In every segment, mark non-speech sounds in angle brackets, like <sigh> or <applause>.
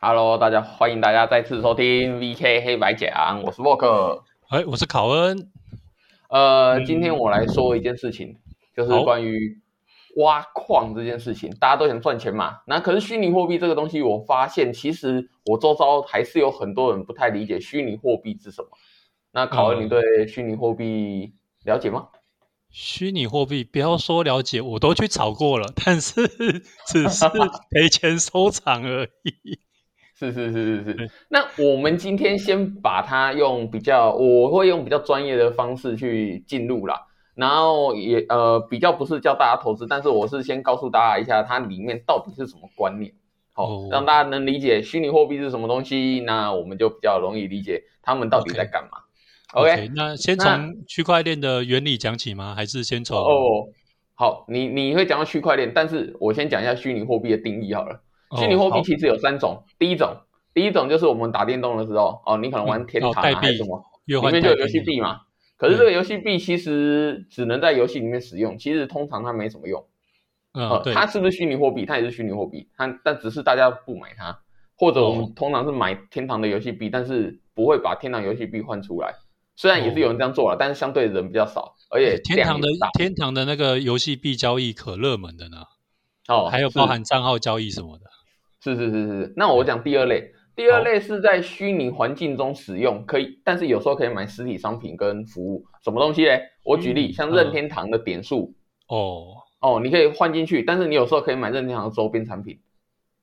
Hello，大家欢迎大家再次收听 VK 黑白讲，我是沃克。哎，我是考恩。呃，今天我来说一件事情，就是关于挖矿这件事情。大家都想赚钱嘛，那可是虚拟货币这个东西，我发现其实我周遭还是有很多人不太理解虚拟货币是什么。那考恩，你对虚拟货币了解吗？虚拟货币，不要说了解，我都去炒过了，但是 <laughs> 只是赔钱收场而已。是是是是是。那我们今天先把它用比较，我会用比较专业的方式去进入啦。然后也呃比较不是教大家投资，但是我是先告诉大家一下它里面到底是什么观念，好让大家能理解虚拟货币是什么东西，那我们就比较容易理解他们到底在干嘛。OK，那先从区块链的原理讲起吗？还是先从？哦，好，你你会讲到区块链，但是我先讲一下虚拟货币的定义好了。虚拟货币其实有三种，第一种，第一种就是我们打电动的时候，哦，你可能玩天堂还是什么，里面就有游戏币嘛。可是这个游戏币其实只能在游戏里面使用，其实通常它没什么用。嗯，它是不是虚拟货币？它也是虚拟货币，它但只是大家不买它，或者我们通常是买天堂的游戏币，但是不会把天堂游戏币换出来。虽然也是有人这样做了，但是相对人比较少，而且天堂的天堂的那个游戏币交易可热门的呢。哦，还有包含账号交易什么的。是是是是，那我讲第二类，第二类是在虚拟环境中使用，可以，但是有时候可以买实体商品跟服务，什么东西嘞？我举例，像任天堂的点数，哦哦，你可以换进去，但是你有时候可以买任天堂的周边产品，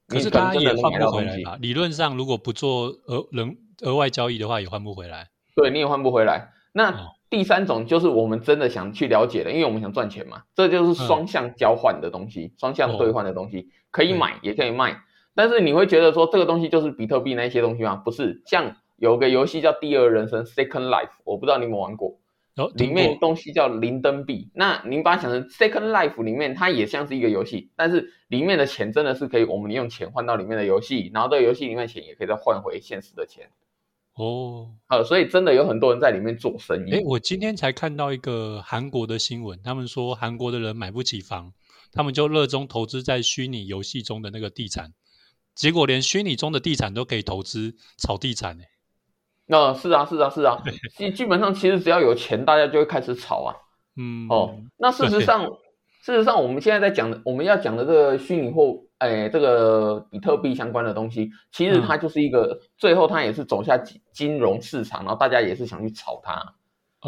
可是它也换不回来吧？理论上，如果不做额人额外交易的话，也换不回来。对，你也换不回来。那第三种就是我们真的想去了解的，因为我们想赚钱嘛，这就是双向交换的东西，双向兑换的东西，可以买也可以卖。但是你会觉得说这个东西就是比特币那些东西吗？不是，像有个游戏叫《第二人生》（Second Life），我不知道你有没有玩过。里面东西叫零灯币。那您把它想成《Second Life》里面，它也像是一个游戏，但是里面的钱真的是可以，我们用钱换到里面的游戏，然后这个游戏里面钱也可以再换回现实的钱。哦，呃，所以真的有很多人在里面做生意。哎，我今天才看到一个韩国的新闻，他们说韩国的人买不起房，他们就热衷投资在虚拟游戏中的那个地产。结果连虚拟中的地产都可以投资炒地产呢？那是啊，是啊，是啊。基基本上其实只要有钱，大家就会开始炒啊。嗯，哦，那事实上，事实上我们现在在讲的，我们要讲的这个虚拟货，哎，这个比特币相关的东西，其实它就是一个，最后它也是走下金融市场，然后大家也是想去炒它。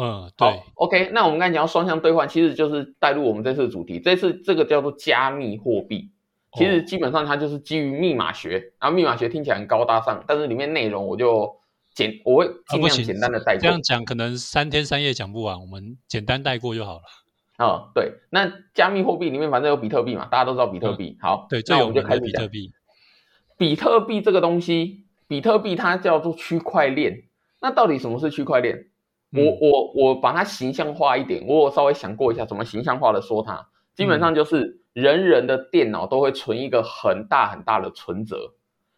嗯，对。OK，那我们刚才讲到双向兑换，其实就是带入我们这次主题，这次这个叫做加密货币。其实基本上它就是基于密码学，然后密码学听起来很高大上，但是里面内容我就简我会尽量简单的带过。这样讲可能三天三夜讲不完，我们简单带过就好了。哦，对，那加密货币里面反正有比特币嘛，大家都知道比特币。好，对，那我们就开始比特币。比特币这个东西，比特币它叫做区块链。那到底什么是区块链？我我我把它形象化一点，我稍微想过一下怎么形象化的说它，基本上就是。人人的电脑都会存一个很大很大的存折，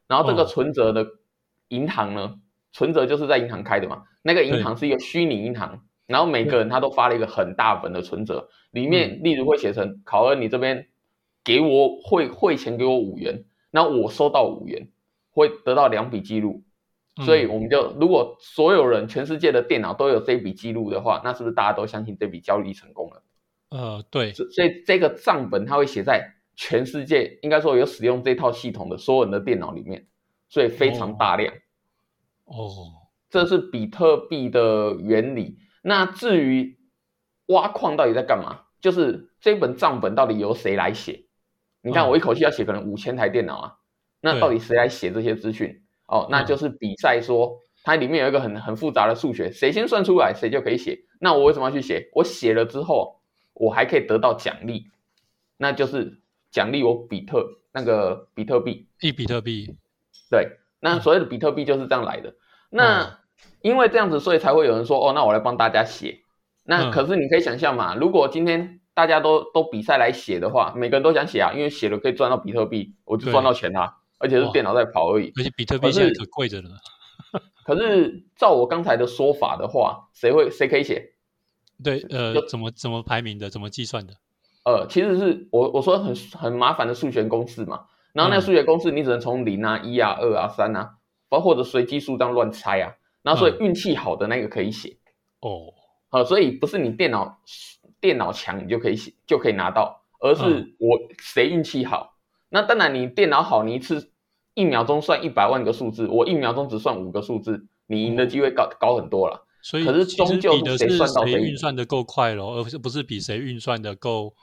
然后这个存折的银行呢，存折就是在银行开的嘛，那个银行是一个虚拟银行，然后每个人他都发了一个很大本的存折，里面例如会写成考恩你这边给我汇汇钱给我五元，那我收到五元，会得到两笔记录，所以我们就如果所有人全世界的电脑都有这笔记录的话，那是不是大家都相信这笔交易成功了？呃，对，所以这个账本它会写在全世界，应该说有使用这套系统的所有人的电脑里面，所以非常大量。哦，这是比特币的原理。那至于挖矿到底在干嘛，就是这本账本到底由谁来写？你看我一口气要写可能五千台电脑啊，那到底谁来写这些资讯？哦，那就是比赛说它里面有一个很很复杂的数学，谁先算出来谁就可以写。那我为什么要去写？我写了之后。我还可以得到奖励，那就是奖励我比特那个比特币一比特币，对，那所谓的比特币就是这样来的。那因为这样子，所以才会有人说，哦，那我来帮大家写。那可是你可以想象嘛，如果今天大家都都比赛来写的话，每个人都想写啊，因为写了可以赚到比特币，我就赚到钱啦，而且是电脑在跑而已。而且比特币现在可贵着呢。<laughs> 可是照我刚才的说法的话，谁会谁可以写？对，呃，怎么怎么排名的，怎么计算的？呃，其实是我我说很很麻烦的数学公式嘛。然后那个数学公式你只能从零啊、一啊、二啊、三啊，包或者随机数这样乱猜啊。然后所以运气好的那个可以写哦，好，所以不是你电脑电脑强你就可以写就可以拿到，而是我谁运气好。那当然你电脑好，你一次一秒钟算一百万个数字，我一秒钟只算五个数字，你赢的机会高高很多了。所以可是终究的谁算到谁运算的够快咯，而不是不是比谁运算的够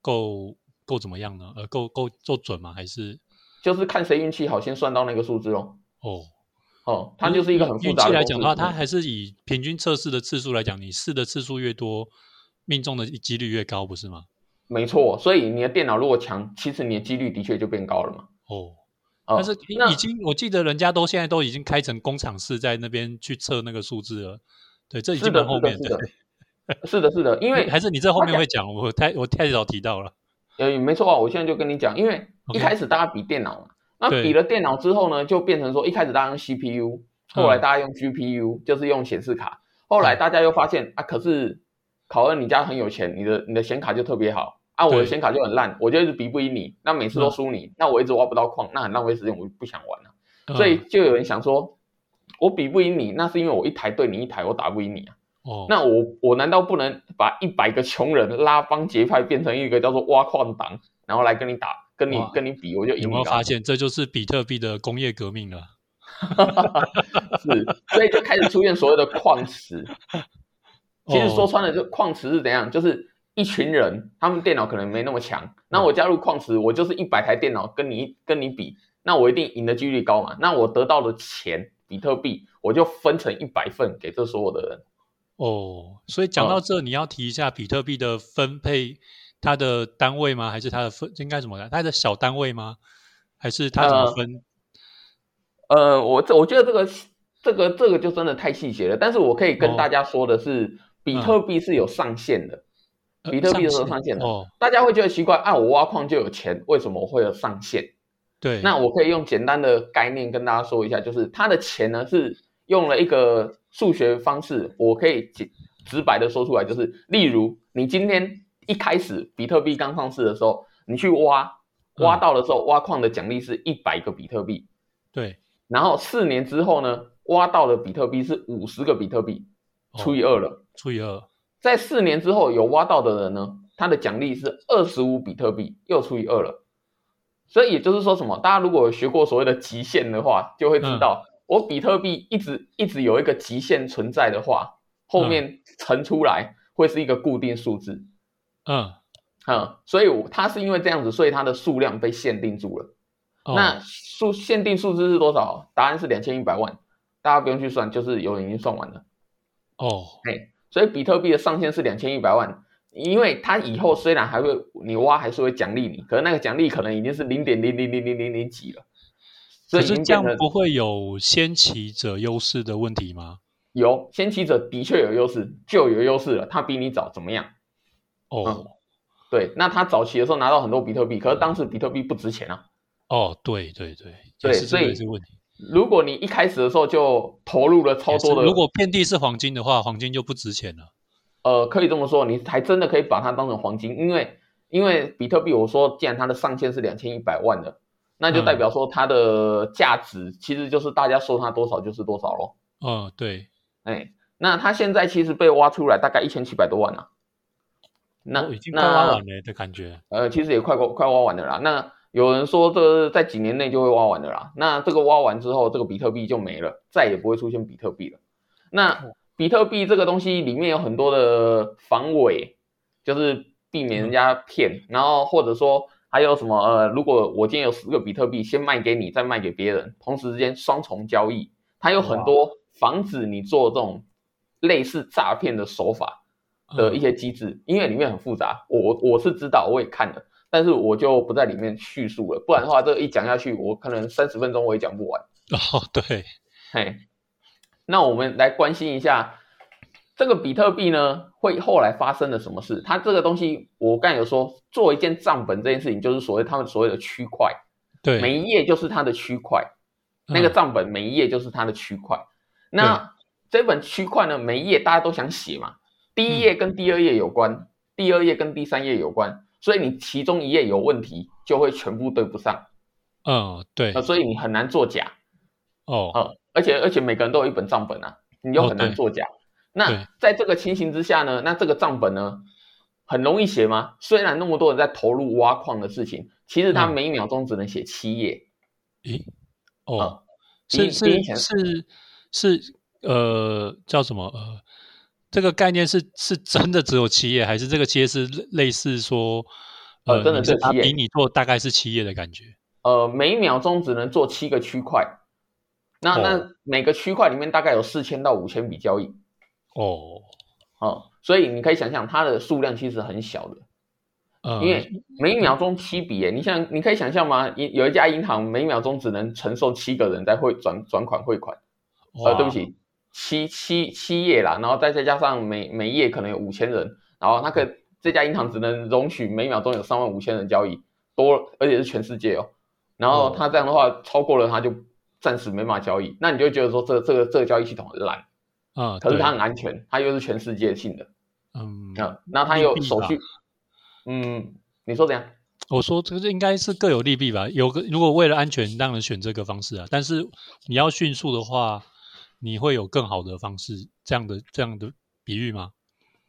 够够怎么样呢？呃，够够够准吗？还是就是看谁运气好，先算到那个数字咯。哦哦，它就是一个很复杂的来讲的话，它还是以平均测试的次数来讲，你试的次数越多，命中的几率越高，不是吗？没错，所以你的电脑如果强，其实你的几率的确就变高了嘛。哦，但是已经我记得人家都现在都已经开成工厂式，在那边去测那个数字了。对，这已经蛮后面的。是的，是的，因为还是你这后面会讲，我太我太早提到了。呃，没错啊，我现在就跟你讲，因为一开始大家比电脑嘛，那比了电脑之后呢，就变成说一开始大家用 CPU，后来大家用 GPU，就是用显示卡。后来大家又发现啊，可是考恩你家很有钱，你的你的显卡就特别好啊，我的显卡就很烂，我就一直比不赢你，那每次都输你，那我一直挖不到矿，那很浪费时间，我就不想玩了。所以就有人想说。我比不赢你，那是因为我一台对你一台，我打不赢你啊。哦，那我我难道不能把一百个穷人拉帮结派，变成一个叫做挖矿党，然后来跟你打，跟你跟你比，我就赢。有没有发现这就是比特币的工业革命了？<laughs> 是，所以就开始出现所谓的矿池。<laughs> 其实说穿了，就矿池是怎样？就是一群人，他们电脑可能没那么强，那我加入矿池，我就是一百台电脑跟你跟你比，那我一定赢的几率高嘛？那我得到的钱。比特币我就分成一百份给这所有的人哦，所以讲到这，你要提一下比特币的分配，它的单位吗？还是它的分应该怎么来？它的小单位吗？还是它怎么分？呃，我这我觉得这个这个这个就真的太细节了。但是我可以跟大家说的是，比特币是有上限的，比特币是有上限的。哦，大家会觉得奇怪啊，我挖矿就有钱，为什么我会有上限？对，那我可以用简单的概念跟大家说一下，就是它的钱呢是用了一个数学方式，我可以直直白的说出来，就是例如你今天一开始比特币刚上市的时候，你去挖挖到的时候，挖矿的奖励是一百个比特币，对，然后四年之后呢，挖到的比特币是五十个比特币，除以二了，除以二，在四年之后有挖到的人呢，他的奖励是二十五比特币，又除以二了。所以也就是说什么？大家如果学过所谓的极限的话，就会知道，我比特币一直一直有一个极限存在的话，后面乘出来会是一个固定数字。嗯嗯，所以它是因为这样子，所以它的数量被限定住了。那数限定数字是多少？答案是两千一百万。大家不用去算，就是有人已经算完了。哦，哎，所以比特币的上限是两千一百万。因为它以后虽然还会你挖还是会奖励你，可是那个奖励可能已经是零点零零零零零零几了。可是这样不会有先起者优势的问题吗？有，先起者的确有优势，就有优势了。他比你早怎么样？哦，对，那他早期的时候拿到很多比特币，可是当时比特币不值钱啊。哦，对对对，对，所以问题。如果你一开始的时候就投入了超多的，如果遍地是黄金的话，黄金就不值钱了。呃，可以这么说，你还真的可以把它当成黄金，因为因为比特币，我说既然它的上限是两千一百万的，那就代表说它的价值其实就是大家说它多少就是多少咯。嗯，对，哎，那它现在其实被挖出来大概一千七百多万了，那已经快挖完了的感觉。呃，其实也快快挖完了啦。那有人说这在几年内就会挖完的啦，那这个挖完之后，这个比特币就没了，再也不会出现比特币了。那比特币这个东西里面有很多的防伪，就是避免人家骗，然后或者说还有什么呃，如果我今天有十个比特币，先卖给你，再卖给别人，同时之间双重交易，它有很多防止你做这种类似诈骗的手法的一些机制，因为里面很复杂，我我是知道，我也看了，但是我就不在里面叙述了，不然的话这一讲下去，我可能三十分钟我也讲不完。哦，对，嘿。那我们来关心一下这个比特币呢，会后来发生了什么事？它这个东西，我刚才有说，做一件账本这件事情，就是所谓他们所谓的区块，对，每一页就是它的区块，那个账本每一页就是它的区块。那这本区块呢，每一页大家都想写嘛，第一页跟第二页有关，第二页跟第三页有关，所以你其中一页有问题，就会全部对不上。嗯，对，所以你很难作假。哦，呃，而且而且每个人都有一本账本啊，你又很难作假。那在这个情形之下呢，那这个账本呢，很容易写吗？虽然那么多人在投入挖矿的事情，其实他每一秒钟只能写七页。咦？哦，是是是是，呃，叫什么？呃，这个概念是是真的只有七页，还是这个七页是类似说，呃，真的是七页，比你做大概是七页的感觉？呃，每秒钟只能做七个区块。那那每个区块里面大概有四千到五千笔交易，哦，哦，所以你可以想象它的数量其实很小的，因为每秒钟七笔，你想你可以想象吗？有有一家银行每秒钟只能承受七个人在汇转转款汇款，呃，对不起，七七七页啦，然后再再加上每每页可能有五千人，然后那个这家银行只能容许每秒钟有三万五千人交易，多而且是全世界哦，然后他这样的话超过了他就。暂时没法交易，那你就觉得说这这个这个交易系统很烂啊，可是它很安全，它又是全世界性的，嗯啊，那它有手续，嗯，你说怎样？我说这个应该是各有利弊吧。有个如果为了安全，当然选这个方式啊，但是你要迅速的话，你会有更好的方式，这样的这样的比喻吗？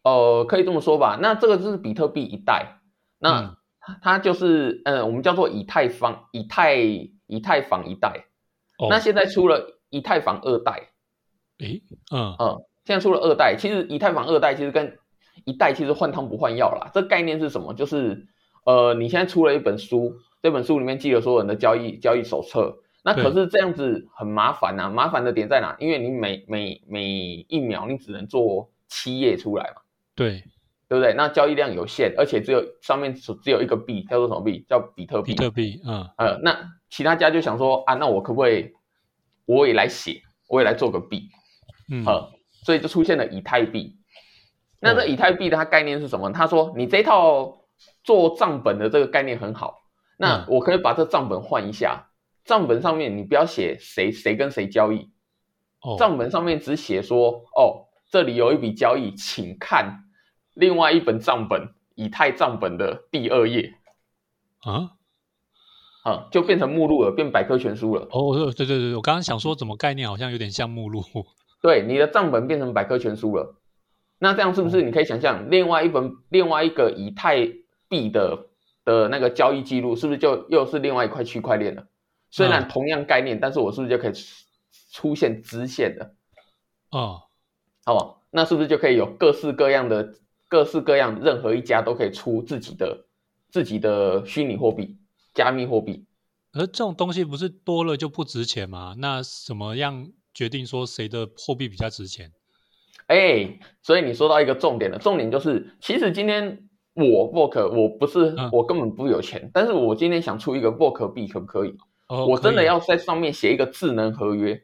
呃，可以这么说吧。那这个就是比特币一代，那它就是呃，我们叫做以太坊，以太以太坊一代。那现在出了以太坊二代，诶，嗯嗯，现在出了二代，其实以太坊二代其实跟一代其实换汤不换药啦。这概念是什么？就是呃，你现在出了一本书，这本书里面记了所有人的交易交易手册，那可是这样子很麻烦呐。麻烦的点在哪？因为你每每每一秒你只能做七页出来嘛，对对不对？那交易量有限，而且只有上面只只有一个币，叫做什么币？叫比特币。比特币，嗯呃，那。其他家就想说啊，那我可不可以我也来写，我也来做个币，嗯，所以就出现了以太币。那这以太币的它概念是什么？他说你这套做账本的这个概念很好，那我可以把这账本换一下，账本上面你不要写谁谁跟谁交易，哦账本上面只写说哦，这里有一笔交易，请看另外一本账本以太账本的第二页啊。啊，就变成目录了，变百科全书了。哦，对对对，我刚刚想说，怎么概念好像有点像目录？对，你的账本变成百科全书了。那这样是不是你可以想象，另外一本另外一个以太币的的那个交易记录，是不是就又是另外一块区块链了？虽然同样概念，但是我是不是就可以出现支线的？哦，好，那是不是就可以有各式各样的、各式各样，任何一家都可以出自己的自己的虚拟货币？加密货币，而这种东西不是多了就不值钱吗？那怎么样决定说谁的货币比较值钱？哎，所以你说到一个重点了，重点就是，其实今天我 work 我不是我根本不有钱，但是我今天想出一个 work 币，可不可以？我真的要在上面写一个智能合约，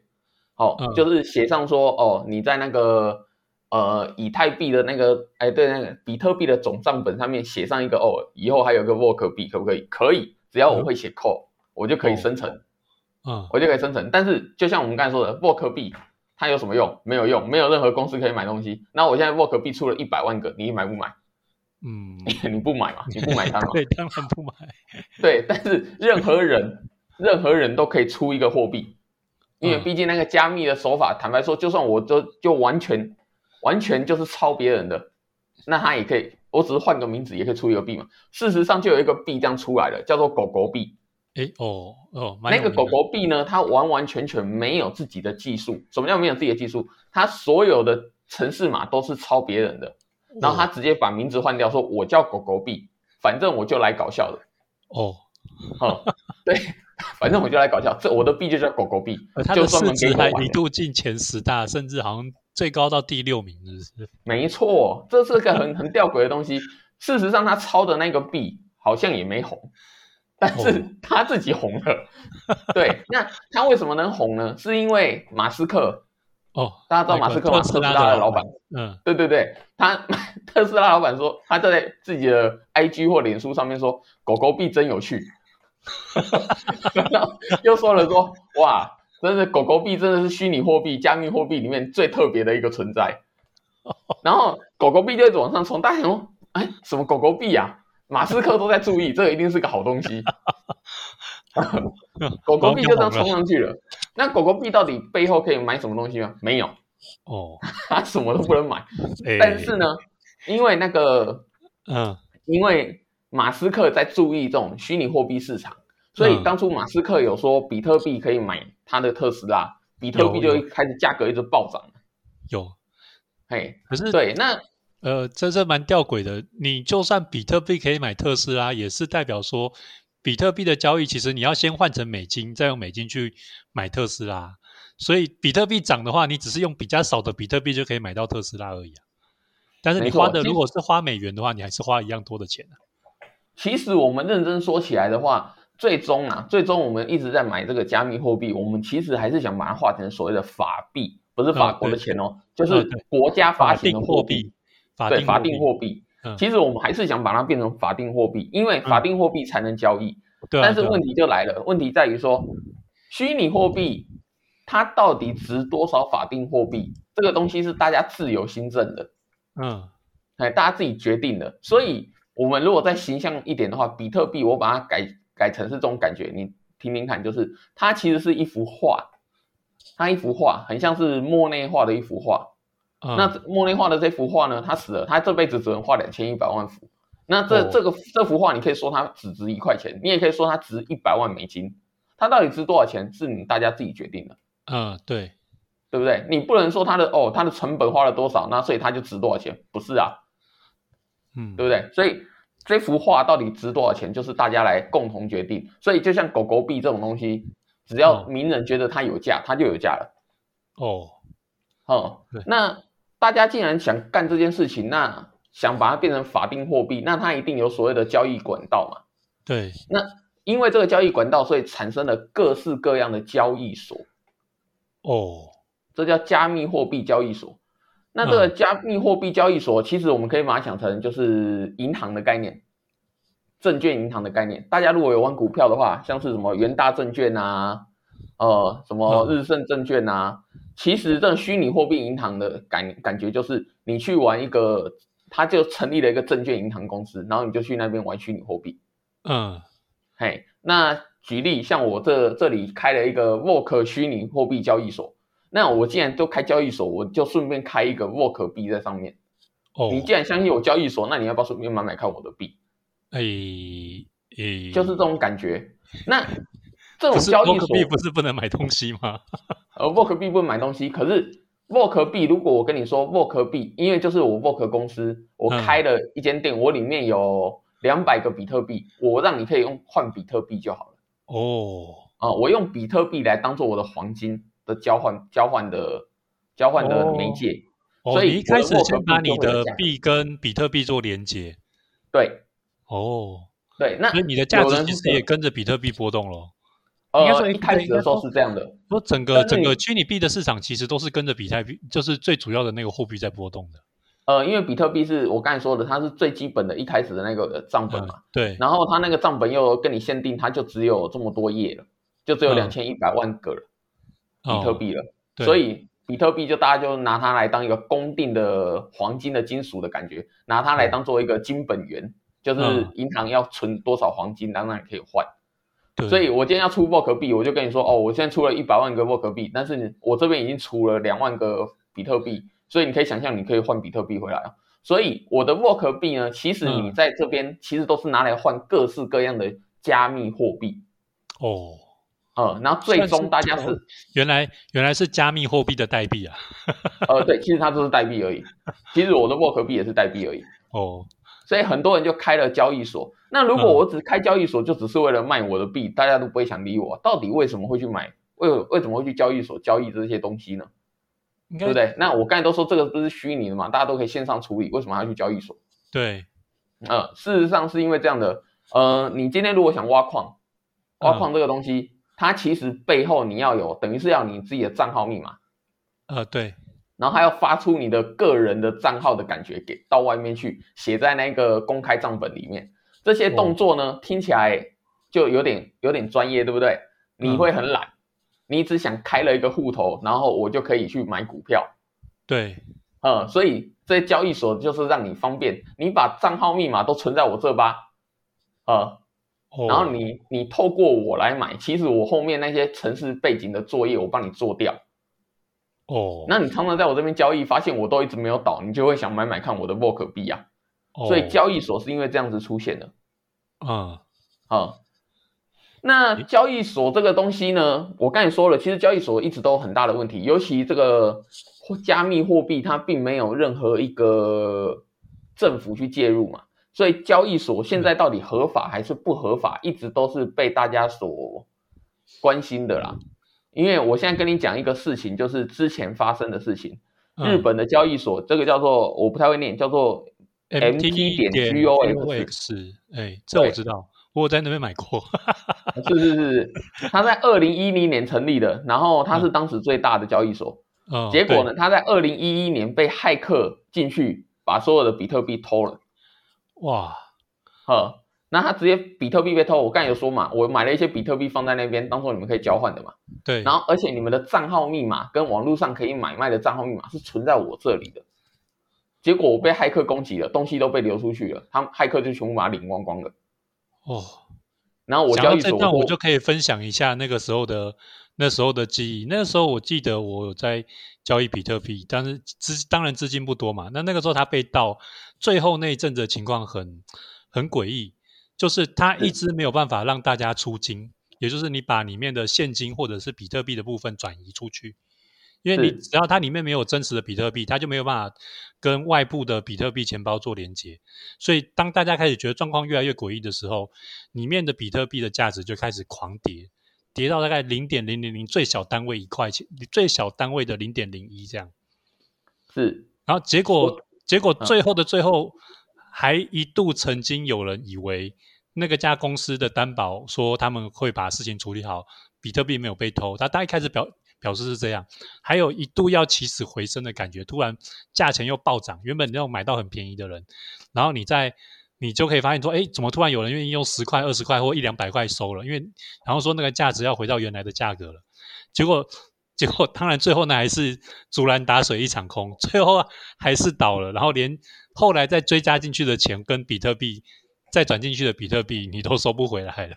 好，就是写上说，哦，你在那个呃以太币的那个，哎，对，那个比特币的总账本上面写上一个，哦，以后还有个 work 币，可不可以？可以。只要我会写 code，我就可以生成，嗯，我就可以生成。但是就像我们刚才说的，work 币它有什么用？没有用，没有任何公司可以买东西。那我现在 work 币出了一百万个，你买不买？嗯，<laughs> 你不买嘛？你不买单嘛？<laughs> 对，当然不买。<laughs> 对，但是任何人，任何人都可以出一个货币，因为毕竟那个加密的手法，坦白说，就算我都就完全完全就是抄别人的，那他也可以。我只是换个名字也可以出一个币嘛？事实上就有一个币这样出来了，叫做狗狗币。哎哦哦，那个狗狗币呢，它完完全全没有自己的技术。什么叫没有自己的技术？它所有的城市码都是抄别人的，然后他直接把名字换掉，说我叫狗狗币，反正我就来搞笑的。哦，哦，对，<laughs> 反正我就来搞笑，这我的币就叫狗狗币，<laughs> 就专门给还一度进前十大，甚至好像。最高到第六名，是是？没错，这是个很很吊诡的东西。事实上，他抄的那个币好像也没红，<laughs> 但是他自己红了。对，那他为什么能红呢？是因为马斯克哦，大家知道马斯克吗？特斯拉的老板。嗯，对对对，他特斯拉老板说他在自己的 IG 或脸书上面说狗狗币真有趣，然 <laughs> 后又说了说哇。真的，狗狗币真的是虚拟货币、加密货币里面最特别的一个存在。<laughs> 然后狗狗币就一直往上冲，大家想说，哎，什么狗狗币啊？马斯克都在注意，<laughs> 这个一定是个好东西。狗狗币就这样冲上去了。那狗狗币到底背后可以买什么东西吗？没有哦，它什么都不能买。但是呢，因为那个，嗯，因为马斯克在注意这种虚拟货币市场，所以当初马斯克有说比特币可以买他的特斯拉，比特币就一开始价格一直暴涨。有，嘿，可是对那。呃，这这蛮吊诡的。你就算比特币可以买特斯拉，也是代表说，比特币的交易其实你要先换成美金，再用美金去买特斯拉。所以比特币涨的话，你只是用比较少的比特币就可以买到特斯拉而已啊。但是你花的如果是花美元的话，你还是花一样多的钱啊。其实我们认真说起来的话，最终啊，最终我们一直在买这个加密货币，我们其实还是想把它化成所谓的法币，不是法国的钱哦，就是国家发行的货币。对法定货币，其实我们还是想把它变成法定货币，因为法定货币才能交易。对，但是问题就来了，问题在于说，虚拟货币它到底值多少法定货币？这个东西是大家自由新政的，嗯，哎，大家自己决定的。所以，我们如果再形象一点的话，比特币我把它改改成是这种感觉，你听听看，就是它其实是一幅画，它一幅画很像是莫内画的一幅画。那莫内画的这幅画呢？他死了，他这辈子只能画两千一百万幅。那这这个这幅画，你可以说它只值一块钱，你也可以说它值一百万美金。它到底值多少钱，是你大家自己决定的。嗯，对，对不对？你不能说它的哦，它的成本花了多少，那所以它就值多少钱？不是啊，嗯，对不对？所以这幅画到底值多少钱，就是大家来共同决定。所以就像狗狗币这种东西，只要名人觉得它有价，它就有价了。哦，哦，那。大家既然想干这件事情，那想把它变成法定货币，那它一定有所谓的交易管道嘛？对。那因为这个交易管道，所以产生了各式各样的交易所。哦，这叫加密货币交易所。那这个加密货币交易所，其实我们可以把它想成就是银行的概念，证券银行的概念。大家如果有玩股票的话，像是什么元大证券啊，呃，什么日盛证券啊。其实这虚拟货币银行的感感觉就是，你去玩一个，它就成立了一个证券银行公司，然后你就去那边玩虚拟货币。嗯，嘿，那举例像我这这里开了一个 Work 虚拟货币交易所，那我既然都开交易所，我就顺便开一个 Work 币在上面。哦，你既然相信我交易所，那你要不要顺便买买看我的币？哎哎，就是这种感觉。那这种交易所币不是不能买东西吗？<laughs> 呃 Work 币不能买东西，可是 Work 币如果我跟你说 Work 币，因为就是我 Work 公司，我开了一间店，我里面有两百个比特币，我让你可以用换比特币就好了。哦，啊，我用比特币来当做我的黄金的交换交换的交换的媒介。所以一开始先把你的币跟比特币做连接。对。哦。对，那所以你的价值其实也跟着比特币波动了。应该说一开始的时候是这样的，说整个整个虚拟币的市场其实都是跟着比特币，就是最主要的那个货币在波动的。呃，因为比特币是我刚才说的，它是最基本的一开始的那个账本嘛。对。然后它那个账本又跟你限定，它就只有这么多页了，就只有两千一百万个了比特币了。所以比特币就大家就拿它来当一个公定的黄金的金属的感觉，拿它来当做一个金本源，就是银行要存多少黄金，当然可以换。所以，我今天要出 Work 币，我就跟你说，哦，我现在出了一百万个 Work 币，但是我这边已经出了两万个比特币，所以你可以想象，你可以换比特币回来啊。所以，我的 Work 币呢，其实你在这边其实都是拿来换各式各样的加密货币。哦，呃，然后最终大家是原来原来是加密货币的代币啊。<laughs> 呃，对，其实它就是代币而已。其实我的 Work 币也是代币而已。哦。所以很多人就开了交易所。那如果我只开交易所，就只是为了卖我的币，大家都不会想理我。到底为什么会去买？为为什么会去交易所交易这些东西呢？对不对？那我刚才都说这个不是虚拟的嘛，大家都可以线上处理，为什么要去交易所？对，呃，事实上是因为这样的。呃，你今天如果想挖矿，挖矿这个东西，它其实背后你要有，等于是要你自己的账号密码。呃，对。然后还要发出你的个人的账号的感觉给到外面去，写在那个公开账本里面。这些动作呢，听起来就有点有点专业，对不对？你会很懒，你只想开了一个户头，然后我就可以去买股票。对，嗯，所以这些交易所就是让你方便，你把账号密码都存在我这吧，呃，哦然后你你透过我来买，其实我后面那些城市背景的作业我帮你做掉。哦，那你常常在我这边交易，发现我都一直没有倒，你就会想买买看我的 VOC 币啊。哦所以交易所是因为这样子出现的。嗯啊、那交易所这个东西呢，我刚才说了，其实交易所一直都有很大的问题，尤其这个加密货币，它并没有任何一个政府去介入嘛，所以交易所现在到底合法还是不合法，一直都是被大家所关心的啦。因为我现在跟你讲一个事情，就是之前发生的事情，嗯日本的交易所，这个叫做我不太会念，叫做 MT 点 GOX GOX，哎，这我知道，我有在那边买过。是 <laughs> 是是，他在二零一零年成立的，然后他是当时最大的交易所。嗯，结果呢，对？他在二零一一年被骇客进去，把所有的比特币偷了。哇，呵，那他直接比特币被偷，我刚才有说嘛，我买了一些比特币放在那边，当做你们可以交换的嘛。对，然后，而且你们的账号密码跟网络上可以买卖的账号密码是存在我这里的。结果我被骇客攻击了，东西都被流出去了，他们骇客就全部把它领光光了。哦，然后我交易所我我就可以分享一下那个时候的那时候的记忆。那时候我记得我有在交易比特币，但是资当然资金不多嘛。那那个时候它被盗，最后那一阵子的情况很很诡异，就是它一直没有办法让大家出金，也就是你把里面的现金或者是比特币的部分转移出去。因为你只要它里面没有真实的比特币，它就没有办法跟外部的比特币钱包做连接。所以当大家开始觉得状况越来越诡异的时候，里面的比特币的价值就开始狂跌，跌到大概零点零零零最小单位一块钱，最小单位的零点零一这样。是然后结果结果嗯最后的最后，还一度曾经有人以为那个家公司的担保说他们会把事情处理好，比特币没有被偷。他大一开始表表示是这样，还有一度要起死回生的感觉，突然价钱又暴涨，原本那种买到很便宜的人，然后你在你就可以发现说，哎，怎么突然有人愿意用十块、二十块或一两百块收了？因为然后说那个价值要回到原来的价格了，结果结果当然最后呢还是竹篮打水一场空，最后还是倒了，然后连后来再追加进去的钱跟比特币再转进去的比特币你都收不回来了。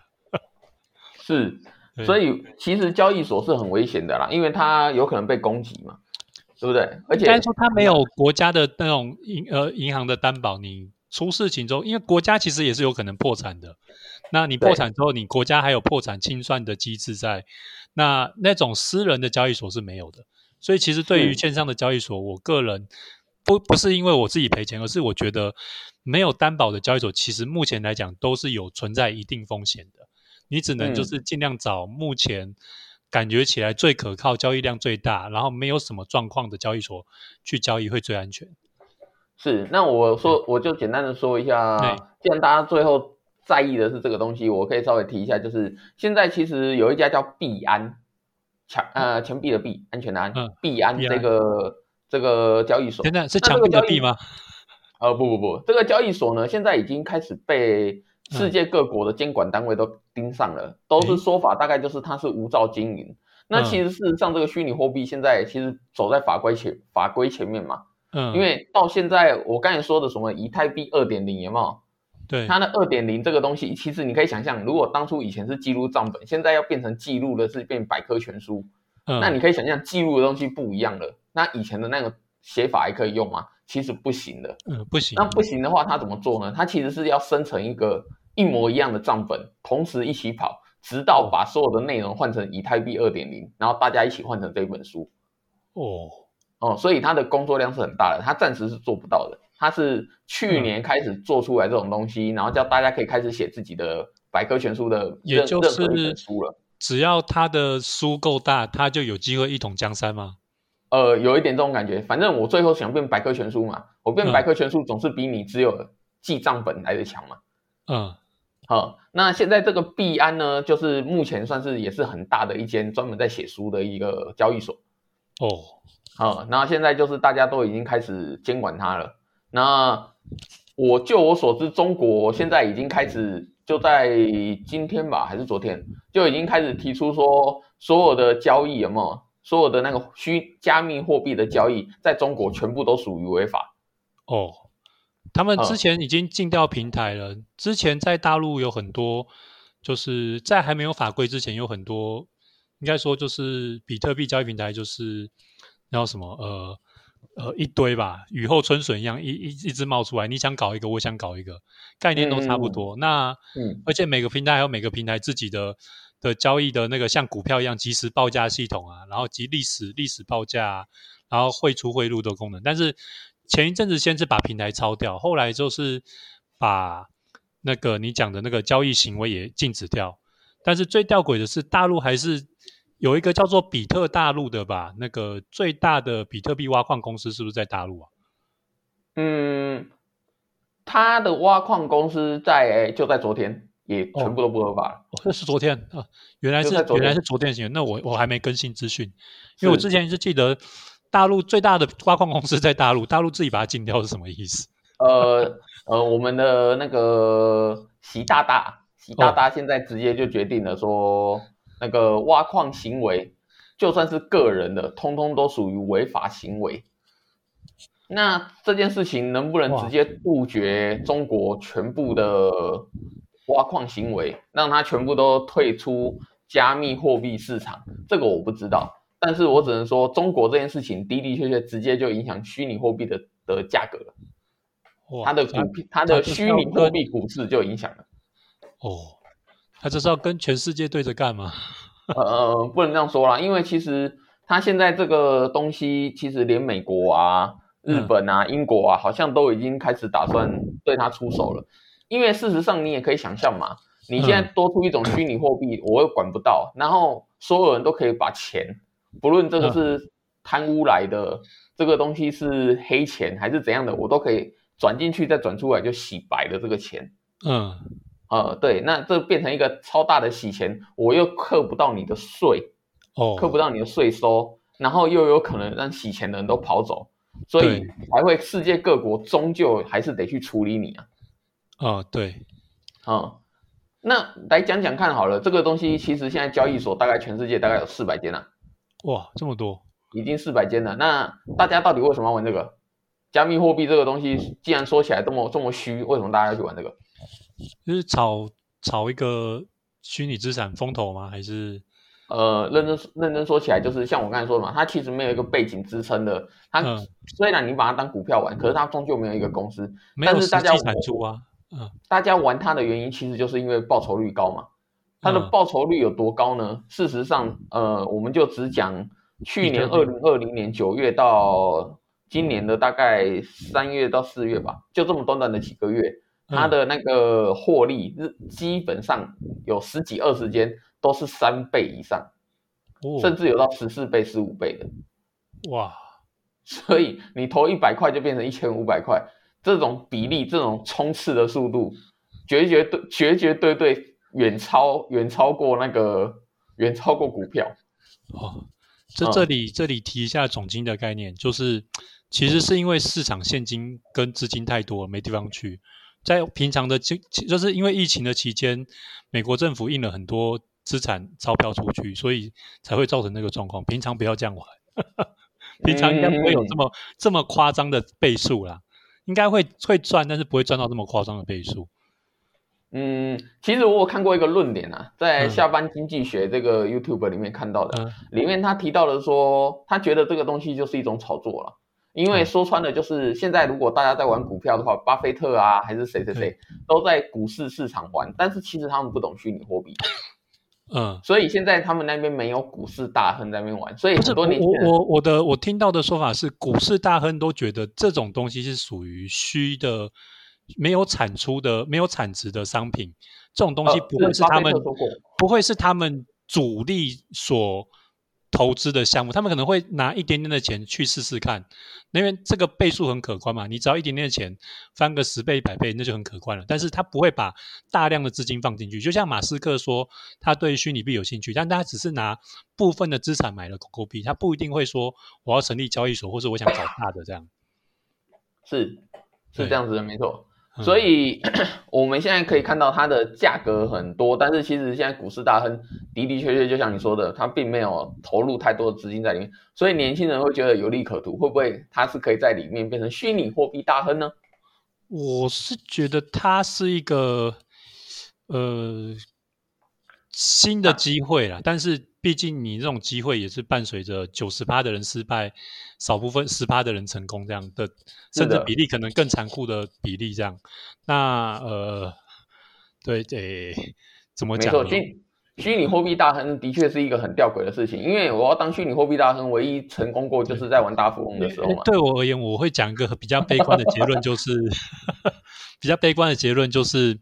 <laughs> 是，所以其实交易所是很危险的啦，因为它有可能被攻击嘛，对不对？而且但是说它没有国家的那种银呃银行的担保，你出事情之后，因为国家其实也是有可能破产的。那你破产之后，你国家还有破产清算的机制在，那那种私人的交易所是没有的。所以其实对于是线上的交易所，我个人不不是因为我自己赔钱，而是我觉得没有担保的交易所，其实目前来讲都是有存在一定风险的。你只能就嗯是尽量找目前感觉起来最可靠、交易量最大，然后没有什么状况的交易所去交易会最安全。是，那我说我就简单的说一对下，既然大家最后在意的是这个东西，我可以稍微提一下，就是现在其实有一家叫币安，强呃钱币的币，安全的安嗯，币安这个这个交易所，现在是那这墙个交易壁的壁吗？呃，不不不，这个交易所呢，现在已经开始被嗯世界各国的监管单位都盯上了，都是说法大概就是它是无照经营。那嗯其实事实上，这个虚拟货币现在其实走在法规前法规前面嘛，嗯，因为到现在我刚才说的什么以太币二点零有没有？对它的二点零这个东西，其实你可以想象，如果当初以前是记录账本，现在要变成记录的是变百科全书，嗯那你可以想象记录的东西不一样了。那以前的那个写法还可以用吗？其实不行的。嗯不行那，不行的话，他怎么做呢？他其实是要生成一个一模一样的账本，同时一起跑，直到把所有的内容换成以太币二点零，然后大家一起换成这本书。哦，哦，所以他的工作量是很大的，他暂时是做不到的。他是去年开始做出来这种东西，然后叫大家可以开始写自己的百科全书的也就任任何一是本书了。只要他的书够大，他就有机会一统江山吗？呃，有一点这种感觉。反正我最后想变百科全书嘛，我变嗯百科全书总是比你只有记账本来的强嘛。嗯好，那现在这个币安呢，就是目前算是也是很大的一间专门在写书的一个交易所。哦，好，那现在就是大家都已经开始监管它了。那我就我所知，中国现在已经开始就在今天吧，还是昨天就已经开始提出说，所有的交易有没有，所有的那个虚加密货币的交易，在中国全部都属于违法。哦，他们嗯之前已经禁掉平台了。之前在大陆有很多就是在还没有法规之前，有很多应该说就是比特币交易平台，就是然后什么呃呃一堆吧，雨后春笋一样，一一一直冒出来。你想搞一个，我想搞一个，概念都差不多。那嗯而且每个平台还有每个平台自己的的交易的那个像股票一样即时报价系统啊，然后及历史历史报价、啊，然后汇出汇入的功能。但是前一阵子先是把平台抄掉，后来就是把那个你讲的那个交易行为也禁止掉。但是最吊诡的是，大陆还是有一个叫做比特大陆的吧？那个最大的比特币挖矿公司是不是在大陆啊？嗯，他的挖矿公司在就在昨天也哦全部都不合法了。哦，这是昨天啊，原来是昨天原来是昨天的新闻。那我我还没更新资讯，因为我之前是记得大陆最大的挖矿公司在大陆，大陆自己把它禁掉是什么意思？<laughs> 呃呃，我们的那个习大大，习大哦大现在直接就决定了说，那个挖矿行为，就算是个人的，通通都属于违法行为。那这件事情能不能直接杜绝中国全部的挖矿行为，让它全部都退出加密货币市场？这个我不知道，但是我只能说，中国这件事情的的确确直接就影响虚拟货币的的价格了。它的股票，它的虚拟货币股市就影响了。哦，他这是要跟全世界对着干吗？呃，不能这样说啦，因为其实它现在这个东西，其实连美国啊、日本啊、英国啊，好像都已经开始打算对它出手了。因为事实上，你也可以想象嘛，你现在多出一种虚拟货币，我又管不到，然后所有人都可以把钱，不论这个是贪污来的，这个东西是黑钱还是怎样的，我都可以转进去再转出来，就洗白的这个钱。嗯，呃，对，那这变成一个超大的洗钱，我又扣不到你的税，哦，扣不到你的税收，然后又有可能让洗钱的人都跑走，所以才会世界各国终究还是得去处理你啊。哦，对，嗯，那来讲讲看好了，这个东西其实现在交易所大概全世界大概有四百间了，哇，这么多，已经四百间了。那大家到底为什么要玩这个？加密货币这个东西，既然说起来这么这么虚，为什么大家要去玩这个？就是炒炒一个虚拟资产风投吗？还是呃，认真认真说起来，就是像我刚才说的嘛，它其实没有一个背景支撑的。它、嗯虽然你把它当股票玩，可是它终究没有一个公司。没有实但是大家际产出啊？嗯大家玩它的原因，其实就是因为报酬率高嘛。它的嗯报酬率有多高呢？事实上，呃，我们就只讲去年二零二零年九月到今年的大概三月到四月吧，就这么短短的几个月，它嗯的那个获利日基本上有十几二十间都是三倍以上。哦，甚至有到十四倍、十五倍的。哇，所以你投一百块就变成一千五百块，这种比例、这种冲刺的速度，绝绝对、绝绝对对远超远超过那个远超过股票。哦，这嗯这里、这里提一下总金的概念，就是其实是因为市场现金跟资金太多了，没地方去。在平常的期，就是因为疫情的期间，美国政府印了很多资产钞票出去，所以才会造成那个状况。平常不要这样玩，<laughs> 平常应该不会有这么、这么夸张的倍数啦，应该会会赚，但是不会赚到这么夸张的倍数。嗯，其实我有看过一个论点啊，在嗯下班经济学这个 YouTube 里面看到的，嗯里面他提到的说，他觉得这个东西就是一种炒作了。因为嗯说穿了，就是现在如果大家在玩股票的话，巴菲特啊，还是谁谁谁，都在股市市场玩，但是其实他们不懂虚拟货币，嗯，所以现在他们那边没有股市大亨在那边玩，所以很多年轻人我我我的我听到的说法是，股市大亨都觉得这种东西是属于虚的，没有产出的、没有产值的商品，这种东西呃不会是是他们、不会是他们主力所投资的项目，他们可能会拿一点点的钱去试试看，因为这个倍数很可观嘛，你只要一点点的钱翻个十倍、百倍，那就很可观了。但是他不会把大量的资金放进去，就像马斯克说他对虚拟币有兴趣，但他只是拿部分的资产买了狗狗币，他不一定会说我要成立交易所，或者我想搞大的这样。是是这样子的，没错。嗯所以 <clears throat> 我们现在可以看到它的价格很多，但是其实现在股市大亨的的确确就像你说的，他并没有投入太多的资金在里面，所以年轻人会觉得有利可图，会不会他是可以在里面变成虚拟货币大亨呢？我是觉得它是一个，呃，新的机会啦，但是毕竟你这种机会也是伴随着九十趴的人失败，少部分十趴的人成功这样的，甚至比例可能更残酷的比例这样。那呃，对，诶，怎么讲？虚虚拟货币大亨的确是一个很吊诡的事情，因为我要当虚拟货币大亨，唯一成功过就是在玩大富翁的时候嘛。对我而言，我会讲一个比较悲观的结论，就是 <laughs> 比较悲观的结论就是。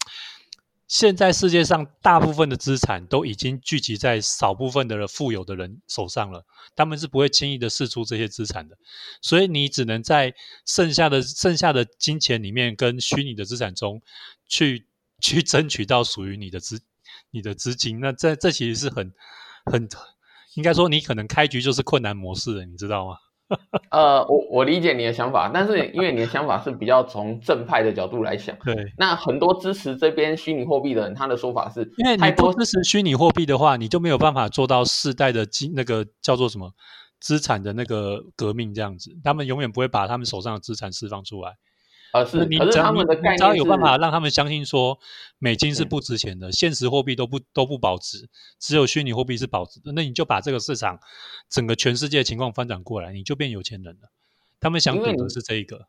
现在世界上大部分的资产都已经聚集在少部分的富有的人手上了，他们是不会轻易的释出这些资产的，所以你只能在剩下的剩下的金钱里面跟虚拟的资产中去 <laughs> 去争取到属于你的资你的资金。那这这其实是很很应该说你可能开局就是困难模式了，你知道吗？<laughs> 呃，我我理解你的想法，但是因为你的想法是比较从正派的角度来想，对，那很多支持这边虚拟货币的人，他的说法是，因为你不支持虚拟货币的话，你就没有办法做到世代的金那个叫做什么资产的那个革命这样子，他们永远不会把他们手上的资产释放出来。呃，是，你只要你只要有办法让他们相信说美金是不值钱的，现实货币都不都不保值，只有虚拟货币是保值的，那你就把这个市场整个全世界情况翻转过来，你就变有钱人了。他们想赌的是这一个。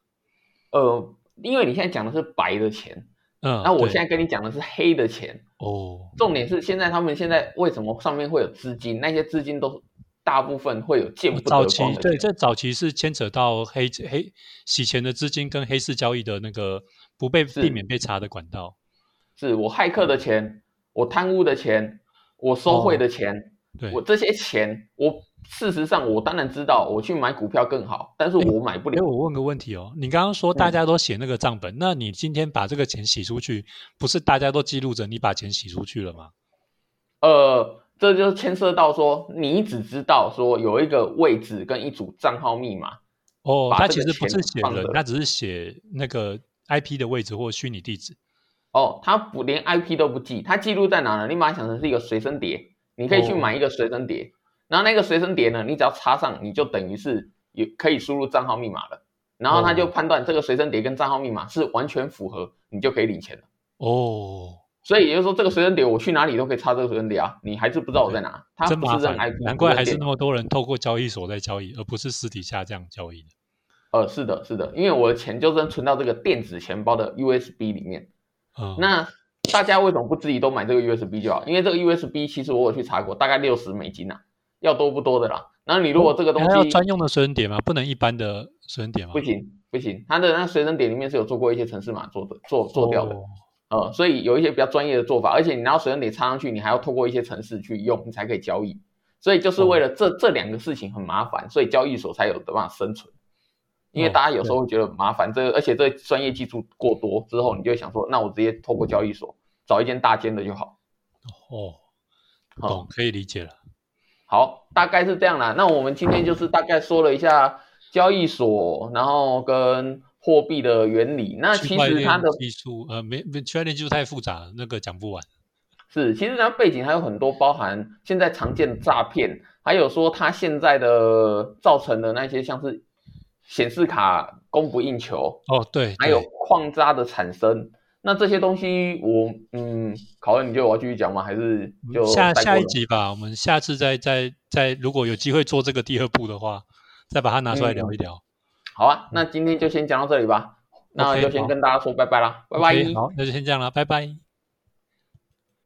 呃，因为你现在讲的是白的钱，嗯，那我现在跟你讲的是黑的钱。哦，重点是现在他们现在为什么上面会有资金？那些资金都。大部分会有见不得光的。早期对，这早期是牵扯到黑黑洗钱的资金跟黑市交易的那个不被避免被查的管道。是我骇客的钱，我贪污的钱，我收贿的钱，对我这些钱，我事实上我当然知道，我去买股票更好，但是我买不了。我问个问题哦，你刚刚说大家都写那个账本，那你今天把这个钱洗出去，不是大家都记录着你把钱洗出去了吗？呃。这就牵涉到说，你只知道说有一个位置跟一组账号密码。哦，他其实不是写人，他只是写那个 IP 的位置或虚拟地址。哦，他不连 IP 都不记，他记录在哪呢？你把它想成是一个随身碟，你可以去买一个随身碟，然后那个随身碟呢，你只要插上，你就等于是也可以输入账号密码了。然后他就判断这个随身碟跟账号密码是完全符合，你就可以领钱了。哦。所以也就是说，这个随身碟我去哪里都可以插这个随身碟啊，你还是不知道我在哪。真麻烦，难怪还是那么多人透过交易所在交易，而不是私底下这样交易的。呃，是的，是的，因为我的钱就是存到这个电子钱包的 USB 里面。嗯，那大家为什么不自己都买这个 USB 就好？因为这个 USB 其实我有去查过，大概六十美金啊，要多不多的啦。然后你如果这个东西要专用的随身碟吗？不能一般的随身碟吗？不行，不行，它的那随身碟里面是有做过一些程式码做的，做做掉的。呃，所以有一些比较专业的做法，而且你拿到随身碟插上去，你还要透过一些程式去用，你才可以交易。所以就是为了这这两个事情很麻烦，所以交易所才有的办法生存。因为大家有时候会觉得麻烦，这而且这专业技术过多之后，你就想说，那我直接透过交易所找一间大间的就好。哦，懂，可以理解了。好，大概是这样啦。那我们今天就是大概说了一下交易所，然后跟。货币的原理，那其实它的技术，呃，没没区块链技术太复杂，那个讲不完。是，其实它背景还有很多，包含现在常见的诈骗，还有说它现在的造成的那些像是显示卡供不应求，哦，对，还有矿渣的产生，那这些东西我，嗯，考恩，你就我要继续讲吗？还是就下下一集吧？我们下次再再再，如果有机会做这个第二步的话，再把它拿出来聊一聊。好啊，那今天就先讲到这里吧。那就先跟大家说拜拜啦，拜拜。好，那就先这样了，拜拜。